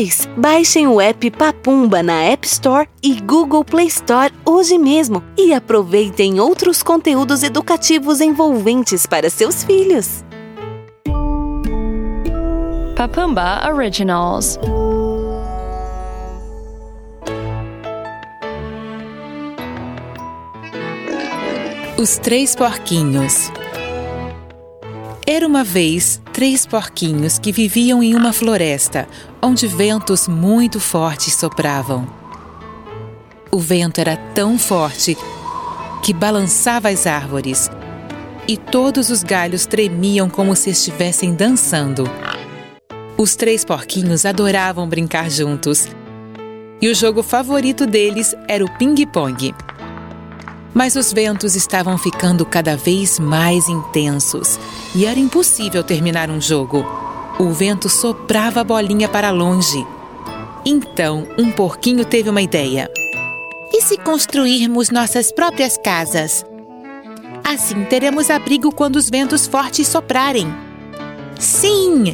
Pais, baixem o app Papumba na App Store e Google Play Store hoje mesmo e aproveitem outros conteúdos educativos envolventes para seus filhos. Papumba Originals. Os Três Porquinhos Era uma vez três porquinhos que viviam em uma floresta onde ventos muito fortes sopravam. O vento era tão forte que balançava as árvores e todos os galhos tremiam como se estivessem dançando. Os três porquinhos adoravam brincar juntos e o jogo favorito deles era o ping-pong. Mas os ventos estavam ficando cada vez mais intensos e era impossível terminar um jogo. O vento soprava a bolinha para longe. Então, um porquinho teve uma ideia. E se construirmos nossas próprias casas? Assim teremos abrigo quando os ventos fortes soprarem. Sim!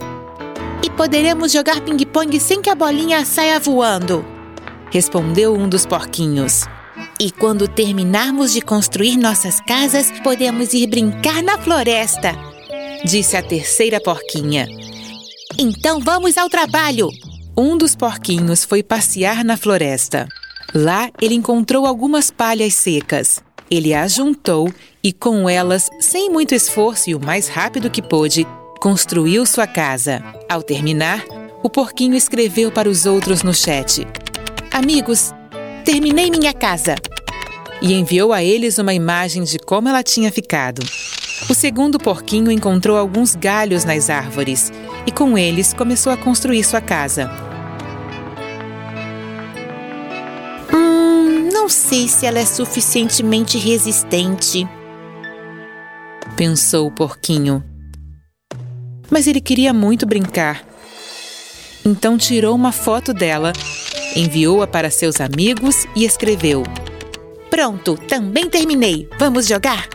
E poderemos jogar ping-pong sem que a bolinha saia voando. Respondeu um dos porquinhos. E quando terminarmos de construir nossas casas, podemos ir brincar na floresta, disse a terceira porquinha. Então vamos ao trabalho! Um dos porquinhos foi passear na floresta. Lá ele encontrou algumas palhas secas. Ele as juntou e, com elas, sem muito esforço e o mais rápido que pôde, construiu sua casa. Ao terminar, o porquinho escreveu para os outros no chat: Amigos, terminei minha casa. E enviou a eles uma imagem de como ela tinha ficado. O segundo porquinho encontrou alguns galhos nas árvores e, com eles, começou a construir sua casa. Hum, não sei se ela é suficientemente resistente. Pensou o porquinho. Mas ele queria muito brincar. Então tirou uma foto dela enviou-a para seus amigos e escreveu: Pronto, também terminei. Vamos jogar?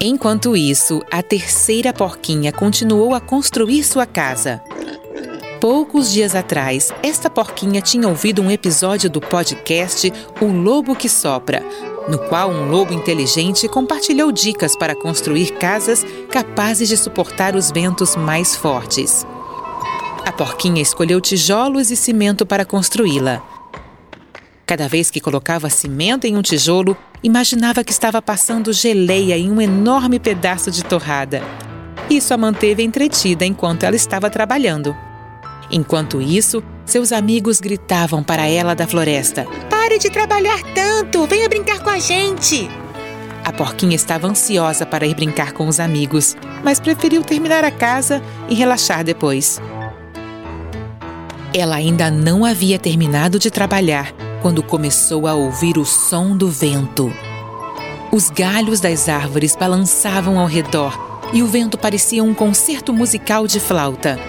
Enquanto isso, a terceira porquinha continuou a construir sua casa. Poucos dias atrás, esta porquinha tinha ouvido um episódio do podcast O Lobo que Sopra, no qual um lobo inteligente compartilhou dicas para construir casas capazes de suportar os ventos mais fortes. A porquinha escolheu tijolos e cimento para construí-la. Cada vez que colocava cimento em um tijolo, imaginava que estava passando geleia em um enorme pedaço de torrada. Isso a manteve entretida enquanto ela estava trabalhando. Enquanto isso, seus amigos gritavam para ela da floresta: Pare de trabalhar tanto! Venha brincar com a gente! A porquinha estava ansiosa para ir brincar com os amigos, mas preferiu terminar a casa e relaxar depois. Ela ainda não havia terminado de trabalhar quando começou a ouvir o som do vento. Os galhos das árvores balançavam ao redor e o vento parecia um concerto musical de flauta.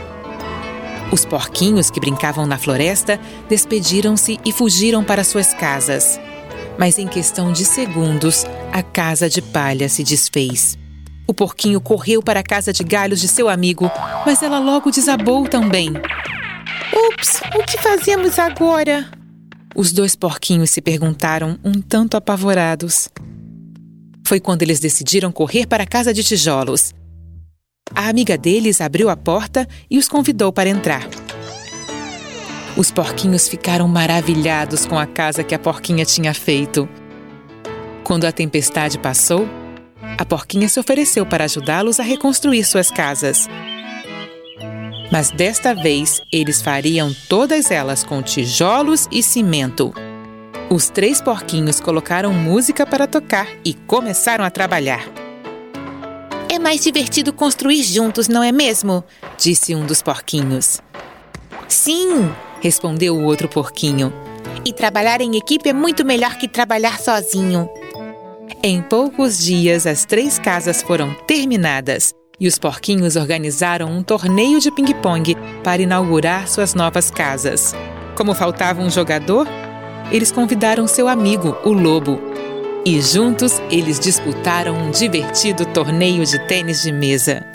Os porquinhos que brincavam na floresta despediram-se e fugiram para suas casas. Mas em questão de segundos, a casa de palha se desfez. O porquinho correu para a casa de galhos de seu amigo, mas ela logo desabou também. Ups, o que fazemos agora? Os dois porquinhos se perguntaram, um tanto apavorados. Foi quando eles decidiram correr para a casa de tijolos. A amiga deles abriu a porta e os convidou para entrar. Os porquinhos ficaram maravilhados com a casa que a porquinha tinha feito. Quando a tempestade passou, a porquinha se ofereceu para ajudá-los a reconstruir suas casas. Mas desta vez eles fariam todas elas com tijolos e cimento. Os três porquinhos colocaram música para tocar e começaram a trabalhar. É mais divertido construir juntos, não é mesmo? disse um dos porquinhos. Sim, respondeu o outro porquinho. E trabalhar em equipe é muito melhor que trabalhar sozinho. Em poucos dias, as três casas foram terminadas e os porquinhos organizaram um torneio de ping-pong para inaugurar suas novas casas. Como faltava um jogador, eles convidaram seu amigo, o lobo. E juntos eles disputaram um divertido torneio de tênis de mesa.